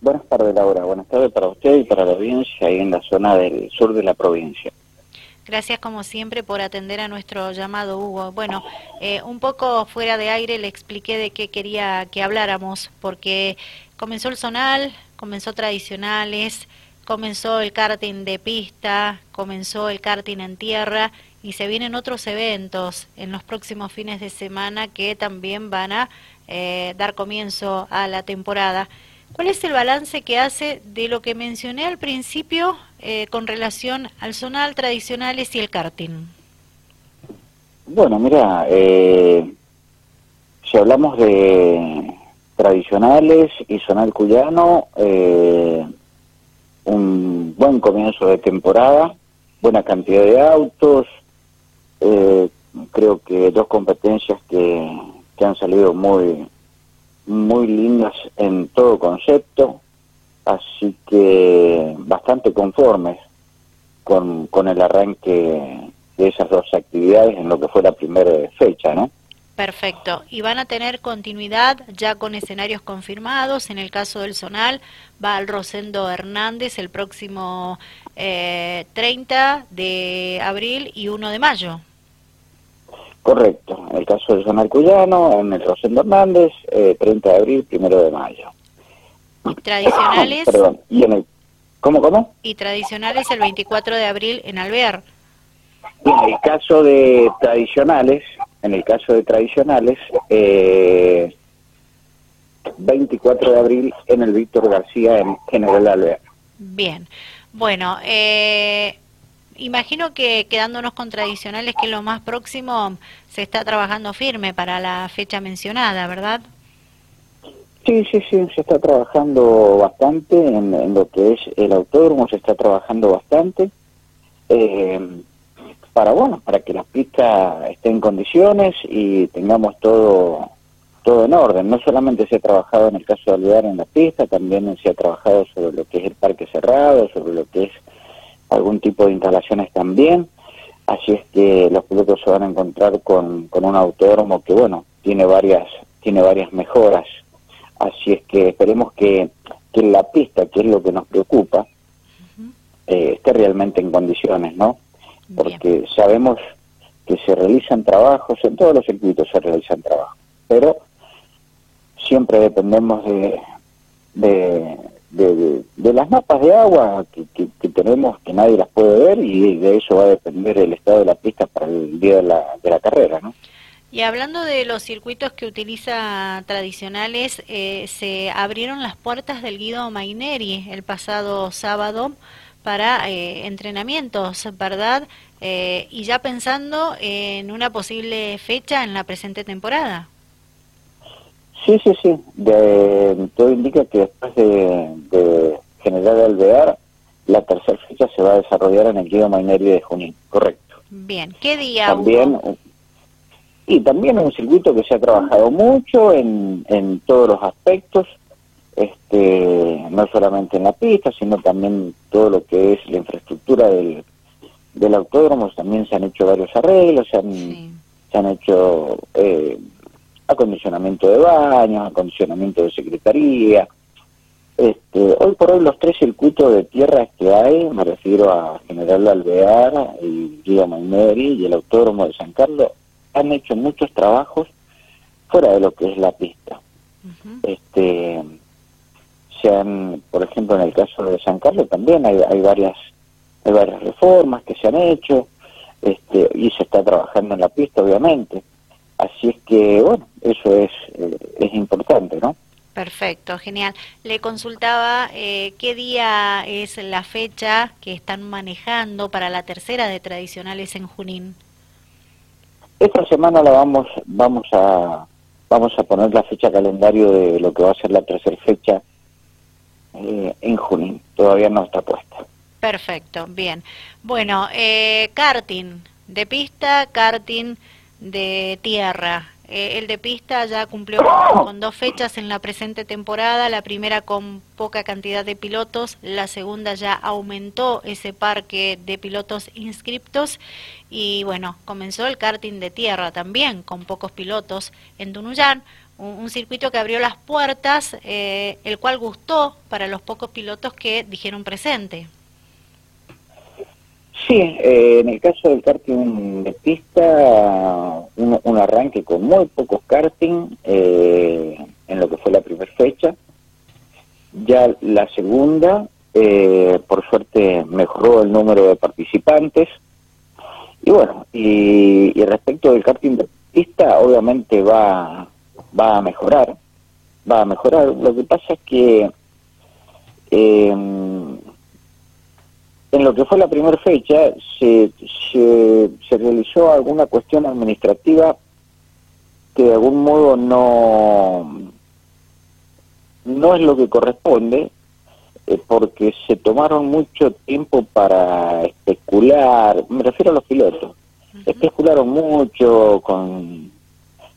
Buenas tardes, Laura. Buenas tardes para usted y para la audiencia ahí en la zona del sur de la provincia. Gracias como siempre por atender a nuestro llamado, Hugo. Bueno, eh, un poco fuera de aire le expliqué de qué quería que habláramos, porque comenzó el zonal, comenzó tradicionales, comenzó el karting de pista, comenzó el karting en tierra y se vienen otros eventos en los próximos fines de semana que también van a eh, dar comienzo a la temporada. ¿Cuál es el balance que hace de lo que mencioné al principio eh, con relación al zonal tradicionales y el karting? Bueno, mira, eh, si hablamos de tradicionales y zonal cuyano, eh, un buen comienzo de temporada, buena cantidad de autos, creo que dos competencias que, que han salido muy muy lindas en todo concepto, así que bastante conformes con, con el arranque de esas dos actividades en lo que fue la primera fecha, ¿no? Perfecto. ¿Y van a tener continuidad ya con escenarios confirmados? En el caso del Zonal, va al Rosendo Hernández el próximo eh, 30 de abril y 1 de mayo. Correcto. En el caso del Zonal Cuyano, en el Rosendo Hernández, 30 eh, de abril, 1 de mayo. ¿Y tradicionales? Perdón. ¿Y en el, ¿Cómo, cómo? Y tradicionales el 24 de abril en Alvear. en el caso de tradicionales, en el caso de tradicionales, eh, 24 de abril en el Víctor García en General Alvear. Bien. Bueno, eh, imagino que quedándonos con tradicionales, que lo más próximo se está trabajando firme para la fecha mencionada, ¿verdad? Sí, sí, sí, se está trabajando bastante en, lo que es el autódromo, se está trabajando bastante eh, para, bueno, para que la pista esté en condiciones y tengamos todo todo en orden. No solamente se ha trabajado en el caso de Alvear en la pista, también se ha trabajado sobre lo que es el parque cerrado, sobre lo que es algún tipo de instalaciones también. Así es que los pilotos se van a encontrar con, con un autódromo que, bueno, tiene varias, tiene varias mejoras. Así es que esperemos que, que la pista, que es lo que nos preocupa, eh, esté realmente en condiciones, ¿no? Porque sabemos que se realizan trabajos, en todos los circuitos se realizan trabajos, pero siempre dependemos de, de, de, las mapas de agua que, tenemos que nadie las puede ver y de eso va a depender el estado de la pista para el día de la, de la carrera, ¿no? Y hablando de los circuitos que utiliza tradicionales, eh, se abrieron las puertas del Guido Maineri el pasado sábado para eh, entrenamientos, ¿verdad? Eh, y ya pensando en una posible fecha en la presente temporada. Sí, sí, sí. De, todo indica que después de, de General Alvear, la tercera fecha se va a desarrollar en el Guido Maineri de Junín, correcto. Bien, ¿qué día? También, y también un circuito que se ha trabajado mucho en, en todos los aspectos, este, no solamente en la pista, sino también todo lo que es la infraestructura del, del autódromo, también se han hecho varios arreglos, se han, se han hecho... Eh, acondicionamiento de baños, acondicionamiento de secretaría. Este, hoy por hoy los tres circuitos de tierra que hay, me refiero a General Alvear, el Guía Maineri y el Autódromo de San Carlos, han hecho muchos trabajos fuera de lo que es la pista. Este se han, por ejemplo, en el caso de San Carlos también hay, hay varias hay varias reformas que se han hecho este, y se está trabajando en la pista, obviamente. Así es que, bueno, eso es, eh, es importante, ¿no? Perfecto, genial. Le consultaba eh, qué día es la fecha que están manejando para la tercera de tradicionales en Junín. Esta semana la vamos vamos a vamos a poner la fecha calendario de lo que va a ser la tercera fecha eh, en Junín. Todavía no está puesta. Perfecto, bien. Bueno, karting de pista, karting de tierra. Eh, el de pista ya cumplió con dos fechas en la presente temporada, la primera con poca cantidad de pilotos, la segunda ya aumentó ese parque de pilotos inscriptos y bueno, comenzó el karting de tierra también con pocos pilotos en Tunuyán, un, circuito que abrió las puertas, eh, el cual gustó para los pocos pilotos que dijeron presente. Sí, eh, en el caso del karting de pista, un, arranque con muy pocos karting eh, en lo que fue la primera fecha. Ya la segunda, por suerte, mejoró el número de participantes. Y bueno, y respecto del karting de pista, obviamente va va a mejorar, va a mejorar. Lo que pasa es que em, en lo que fue la primera fecha se, se, se, realizó alguna cuestión administrativa que de algún modo no, no es lo que corresponde, eh, porque se tomaron mucho tiempo para especular, me refiero a los pilotos, especularon mucho con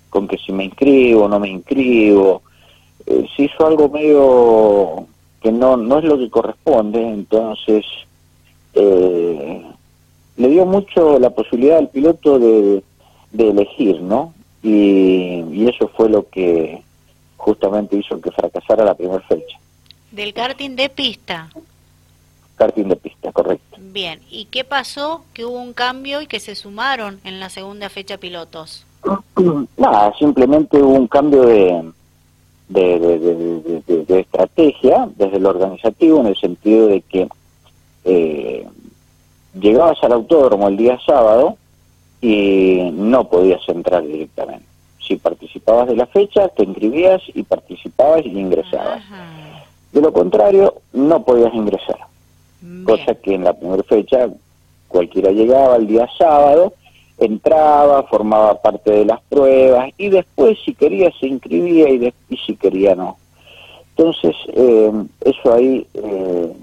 con que si me inscribo o no me inscribo. Eh, se hizo algo medio que no, no es lo que corresponde, entonces eh, le dio mucho la posibilidad al piloto de, de elegir, ¿no? Y, y, eso fue lo que justamente hizo que fracasara la primera fecha. Del karting de pista. Karting de pista, correcto. Bien, ¿y qué pasó? Que hubo un cambio y que se sumaron en la segunda fecha pilotos. Nada, simplemente hubo un cambio de, de, estrategia desde el organizativo en el sentido de que eh, llegabas al autódromo el día sábado y no podías entrar directamente. Si participabas de la fecha, te inscribías y participabas y ingresabas. De lo contrario, no podías ingresar. Cosa que en la primera fecha cualquiera llegaba el día sábado entraba, formaba parte de las pruebas y después si quería se inscribía y, si quería no. Entonces, eh, eso ahí eh,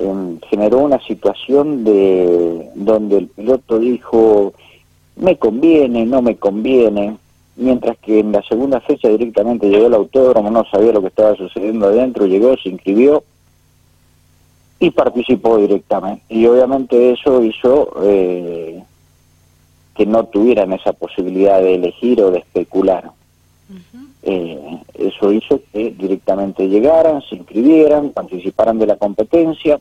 em, generó una situación de donde el piloto dijo, me conviene, no me conviene, mientras que en la segunda fecha directamente llegó el autódromo, no sabía lo que estaba sucediendo adentro, llegó, se inscribió y participó directamente. Y obviamente eso hizo... Eh, que no tuvieran esa posibilidad de elegir o de especular. Eh, eso hizo que directamente llegaran, se inscribieran, participaran de la competencia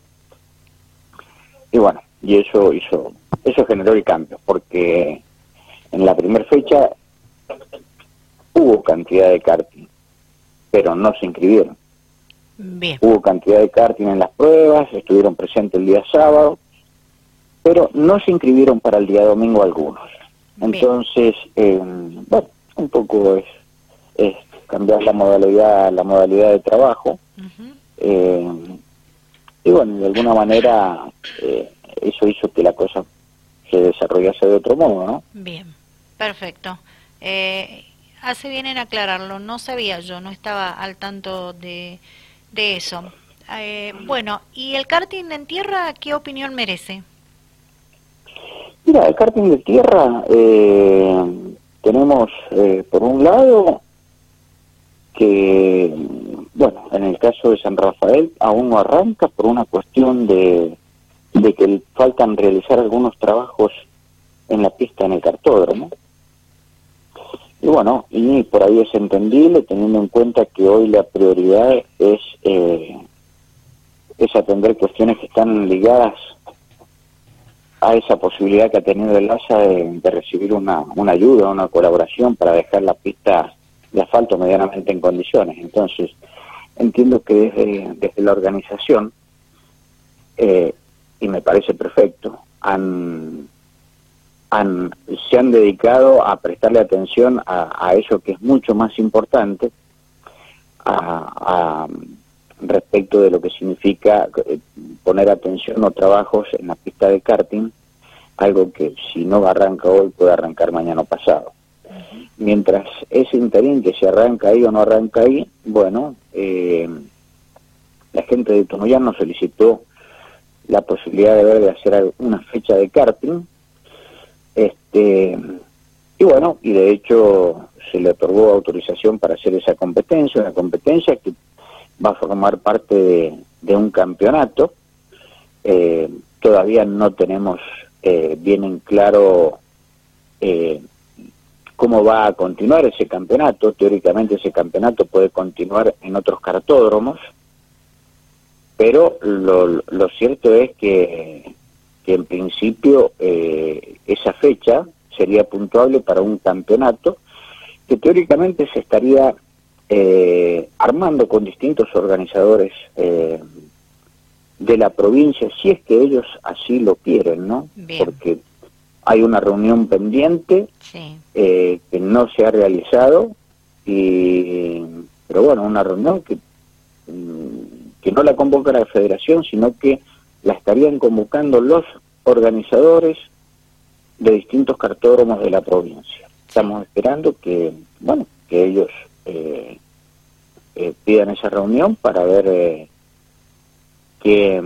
y bueno, y eso hizo, eso generó el cambio, porque en la primera fecha hubo cantidad de karting, pero no se inscribieron. Hubo cantidad de karting en las pruebas, estuvieron presentes el día sábado, pero no se inscribieron para el día domingo algunos. Entonces, eh, bueno, un poco es, es, cambiar la modalidad, la modalidad de trabajo. eh, y bueno, de alguna manera eh, eso hizo que la cosa se desarrollase de otro modo, ¿no? Bien, perfecto. Eh, hace bien en aclararlo, no sabía yo, no estaba al tanto de, de eso. Eh, bueno, ¿y el karting en tierra qué opinión merece? Mira, el karting de tierra eh, tenemos eh, por un lado que, bueno, en el caso de San Rafael aún no arranca por una cuestión de, de que faltan realizar algunos trabajos en la pista en el cartódromo. Y bueno, y por ahí es entendible teniendo en cuenta que hoy la prioridad es, eh, es atender cuestiones que están ligadas a esa posibilidad que ha tenido el ASA de, recibir una, una, ayuda, una colaboración para dejar la pista de asfalto medianamente en condiciones. Entonces, entiendo que desde, la organización, eh, y me parece perfecto, han, han, se han dedicado a prestarle atención a, a eso que es mucho más importante, a, a respecto de lo que significa eh, poner atención o trabajos en la pista de karting, algo que si no arranca hoy puede arrancar mañana pasado. Mientras ese interín que se arranca ahí o no arranca ahí, bueno, eh, la gente de Tomoyán nos solicitó la posibilidad de ver de hacer una fecha de karting, este, y bueno, y de hecho se le otorgó autorización para hacer esa competencia, una competencia que va a formar parte de, un campeonato. Eh, todavía no tenemos eh, bien en claro eh, cómo va a continuar ese campeonato. Teóricamente ese campeonato puede continuar en otros cartódromos, pero lo, lo cierto es que, que en principio eh, esa fecha sería puntuable para un campeonato que teóricamente se estaría eh, armando con distintos organizadores eh, de la provincia, si es que ellos así lo quieren, ¿no? Porque hay una reunión pendiente eh, que no se ha realizado, y, pero bueno, una reunión que, mm, que no la convoca la federación, sino que la estarían convocando los organizadores de distintos cartódromos de la provincia. Estamos esperando que, bueno, que ellos eh, eh, pidan esa reunión para ver eh, qué,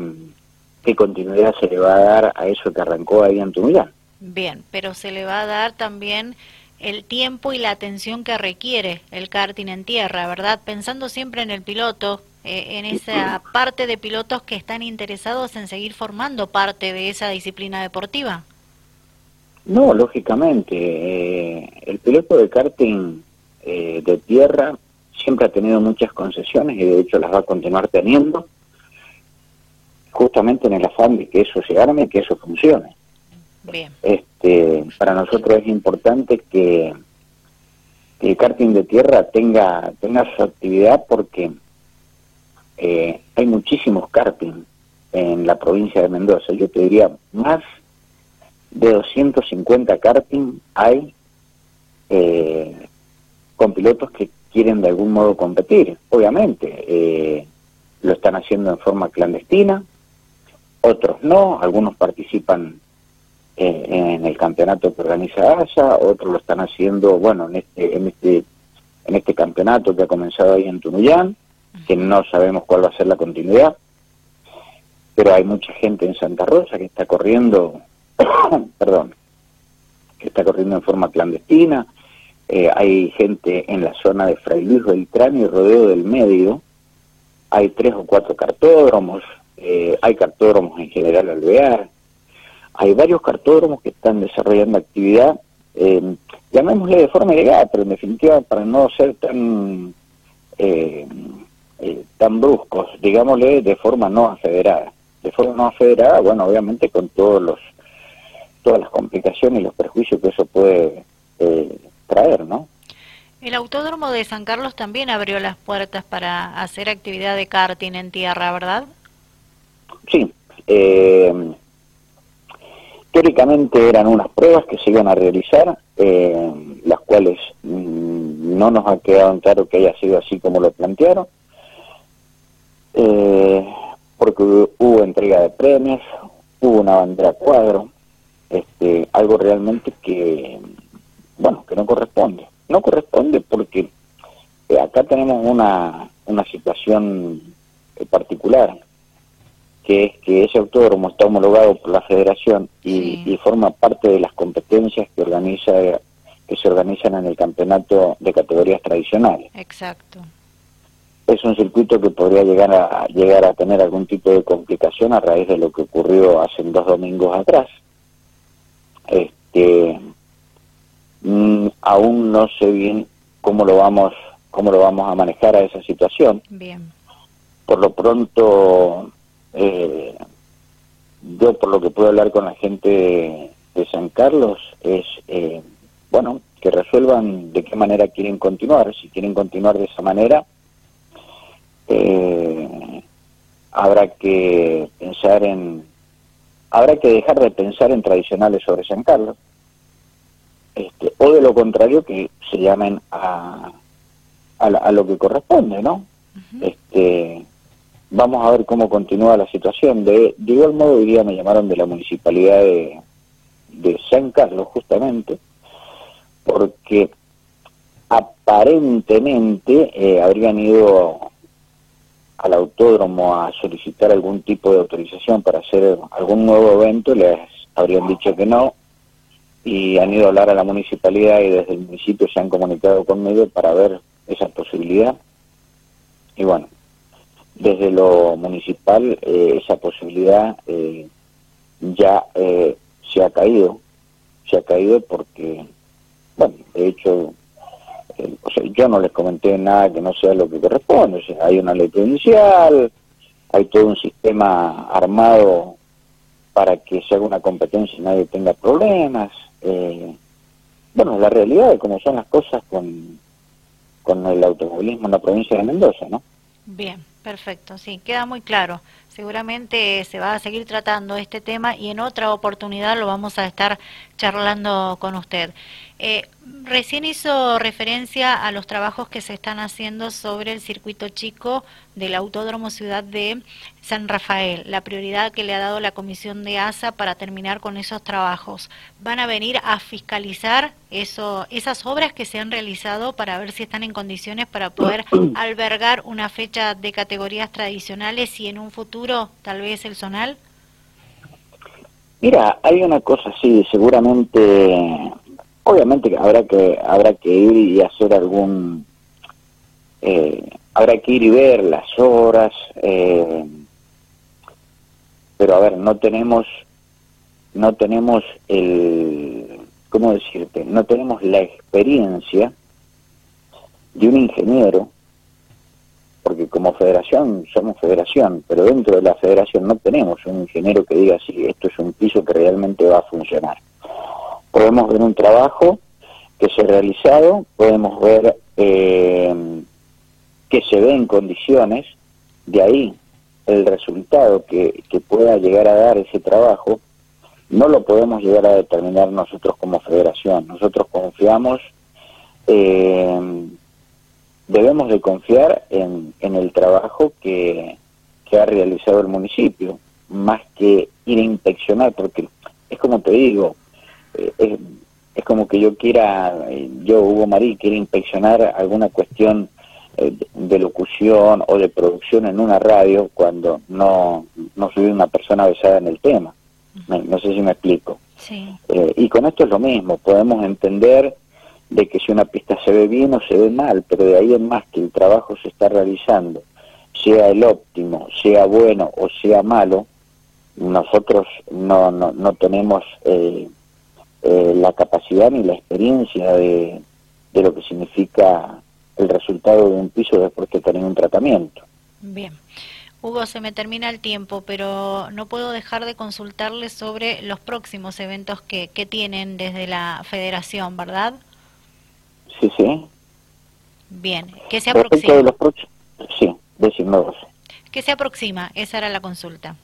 qué, continuidad se le va a dar a eso que arrancó ahí en Tumilán. Bien, pero se le va a dar también el tiempo y la atención que requiere el karting en tierra, ¿verdad? Pensando siempre en el piloto, eh, en esa parte de pilotos que están interesados en seguir formando parte de esa disciplina deportiva. No, lógicamente. Eh, el piloto de karting eh, de tierra siempre ha tenido muchas concesiones y de hecho las va a continuar teniendo, justamente en el afán de que eso se arme y que eso funcione. Este, para nosotros es importante que, el karting de tierra tenga, tenga su actividad porque eh, hay muchísimos karting en la provincia de Mendoza. Yo te diría, más de 250 karting hay eh, con pilotos que quieren de algún modo competir. Obviamente, eh, lo están haciendo en forma clandestina, otros no, algunos participan eh, en el campeonato que organiza ASA, otros lo están haciendo, bueno, en este, en este, en este campeonato que ha comenzado ahí en Tunuyán, que no sabemos cuál va a ser la continuidad, pero hay mucha gente en Santa Rosa que está corriendo, perdón, que está corriendo en forma clandestina, eh, hay gente en la zona de Fray Luis Beltrán y Rodeo del Medio, hay tres o cuatro cartódromos, eh, hay cartódromos en general alvear, hay varios cartódromos que están desarrollando actividad, eh, llamémosle de forma ilegal, pero en definitiva para no ser tan eh, eh, tan bruscos, digámosle de forma no afederada. De forma no afederada, bueno, obviamente con todos los todas las complicaciones y los perjuicios que eso puede eh, traer, ¿no? El Autódromo de San Carlos también abrió las puertas para hacer actividad de karting en tierra, ¿verdad? Sí. Eh, teóricamente eran unas pruebas que se iban a realizar, eh, las cuales mm, no nos ha quedado claro que haya sido así como lo plantearon eh, porque hubo, entrega de premios, hubo una bandera cuadro, este, algo realmente que, bueno, que no corresponde. No corresponde porque eh, acá tenemos una, una situación eh, particular, que es que ese autódromo está homologado por la federación y, y, forma parte de las competencias que organiza que se organizan en el campeonato de categorías tradicionales. Exacto es un circuito que podría llegar a llegar a tener algún tipo de complicación a raíz de lo que ocurrió hace dos domingos atrás. Este, mm, aún no sé bien cómo lo vamos cómo lo vamos a manejar a esa situación. Bien. Por lo pronto, eh, yo por lo que puedo hablar con la gente de, San Carlos es, eh, bueno, que resuelvan de qué manera quieren continuar. Si quieren continuar de esa manera, eh, habrá que pensar en habrá que dejar de pensar en tradicionales sobre San Carlos este, o de lo contrario que se llamen a, a, lo que corresponde no este vamos a ver cómo continúa la situación de, de igual modo hoy día me llamaron de la municipalidad de, de San Carlos justamente porque aparentemente eh, habrían ido al autódromo a solicitar algún tipo de autorización para hacer algún nuevo evento, les habrían dicho que no y han ido a hablar a la municipalidad y desde el municipio se han comunicado conmigo para ver esa posibilidad. Y bueno, desde lo municipal eh, esa posibilidad eh, ya eh, se ha caído, se ha caído porque bueno, de hecho, eh, o sea, yo no les comenté nada que no sea lo que corresponde. O sea, hay una ley provincial, hay todo un sistema armado para que se haga una competencia y nadie tenga problemas. Eh, bueno, la realidad de cómo son las cosas con, con el automovilismo en la provincia de Mendoza, ¿no? Bien, perfecto, sí, queda muy claro. Seguramente se va a seguir tratando este tema y en otra oportunidad lo vamos a estar charlando con usted. Eh, recién hizo referencia a los trabajos que se están haciendo sobre el circuito chico del Autódromo Ciudad de San Rafael, la prioridad que le ha dado la Comisión de ASA para terminar con esos trabajos. ¿Van a venir a fiscalizar eso, esas obras que se han realizado para ver si están en condiciones para poder albergar una fecha de categorías tradicionales y en un futuro tal vez el zonal? Mira, hay una cosa así, seguramente Obviamente habrá que habrá que ir y hacer algún eh, habrá que ir y ver las horas, eh, pero a ver, no tenemos no tenemos el cómo decirte, no tenemos la experiencia de un ingeniero, porque como federación somos federación, pero dentro de la federación no tenemos un ingeniero que diga si esto es un piso que realmente va a funcionar podemos ver un trabajo que se ha realizado, podemos ver eh, que se ve en condiciones, de ahí el resultado que, pueda llegar a dar ese trabajo, no lo podemos llegar a determinar nosotros como federación. Nosotros confiamos, eh, debemos de confiar en, el trabajo que, que ha realizado el municipio, más que ir a inspeccionar, porque es como te digo, eh, es, como que yo quiera, eh, yo Hugo Marí, quiera inspeccionar alguna cuestión eh, de locución o de producción en una radio cuando no, no soy una persona besada en el tema. No, sé si me explico. y con esto es lo mismo, podemos entender de que si una pista se ve bien o se ve mal, pero de ahí en más que el trabajo se está realizando, sea el óptimo, sea bueno o sea malo, nosotros no, no, no tenemos eh, eh, la capacidad ni la experiencia de, de lo que significa el resultado de un piso después que tener un tratamiento. Bien. Hugo, se me termina el tiempo, pero no puedo dejar de consultarle sobre los próximos eventos que, que tienen desde la federación, ¿verdad? Sí, sí. Bien, ¿qué se aproxima? De los sí, decimos. ¿Qué se aproxima? Esa era la consulta.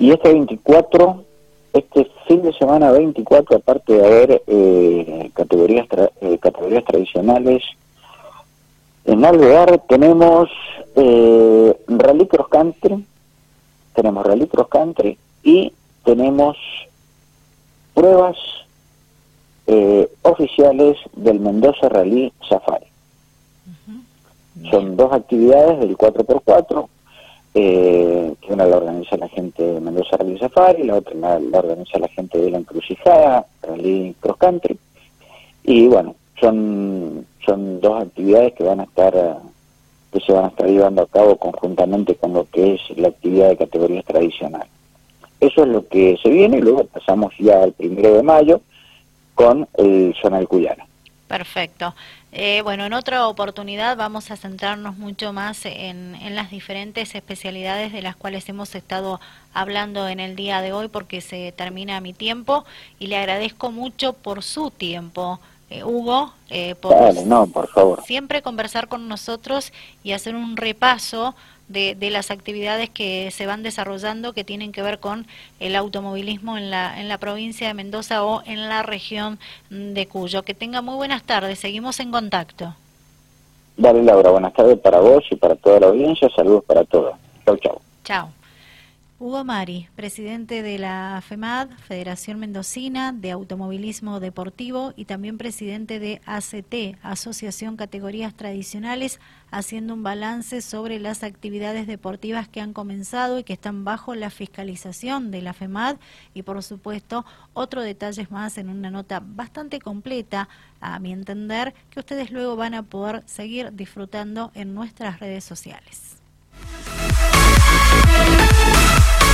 Y este 24 este fin de semana 24, aparte de haber eh, categorías, eh, categorías tradicionales, en Alvear tenemos eh, Rally Cross Country, tenemos Rally Cross Country y tenemos pruebas oficiales del Mendoza Rally Safari. Son dos actividades del 4x4, que una la organiza la gente de Mendoza Rally Safari, la otra la, organiza la gente de la Encrucijada, Rally Cross Country, y bueno, son, son dos actividades que van a estar que se van a estar llevando a cabo conjuntamente con lo que es la actividad de categorías tradicional. Eso es lo que se viene luego pasamos ya al primero de mayo con el Zonal Cuyano. Perfecto. Eh, bueno, en otra oportunidad vamos a centrarnos mucho más en, en, las diferentes especialidades de las cuales hemos estado hablando en el día de hoy porque se termina mi tiempo y le agradezco mucho por su tiempo. Eh, Hugo, eh, por, no, por favor. siempre conversar con nosotros y hacer un repaso de, de, las actividades que se van desarrollando que tienen que ver con el automovilismo en la, en la provincia de Mendoza o en la región de Cuyo. Que tenga muy buenas tardes, seguimos en contacto. Dale Laura, buenas tardes para vos y para toda la audiencia, saludos para todos. Chau, chau. Chao. Hugo Mari, presidente de la FEMAD, Federación Mendocina de Automovilismo Deportivo, y también presidente de ACT, Asociación Categorías Tradicionales, haciendo un balance sobre las actividades deportivas que han comenzado y que están bajo la fiscalización de la FEMAD, y por supuesto, otro detalles más en una nota bastante completa, a mi entender, que ustedes luego van a poder seguir disfrutando en nuestras redes sociales.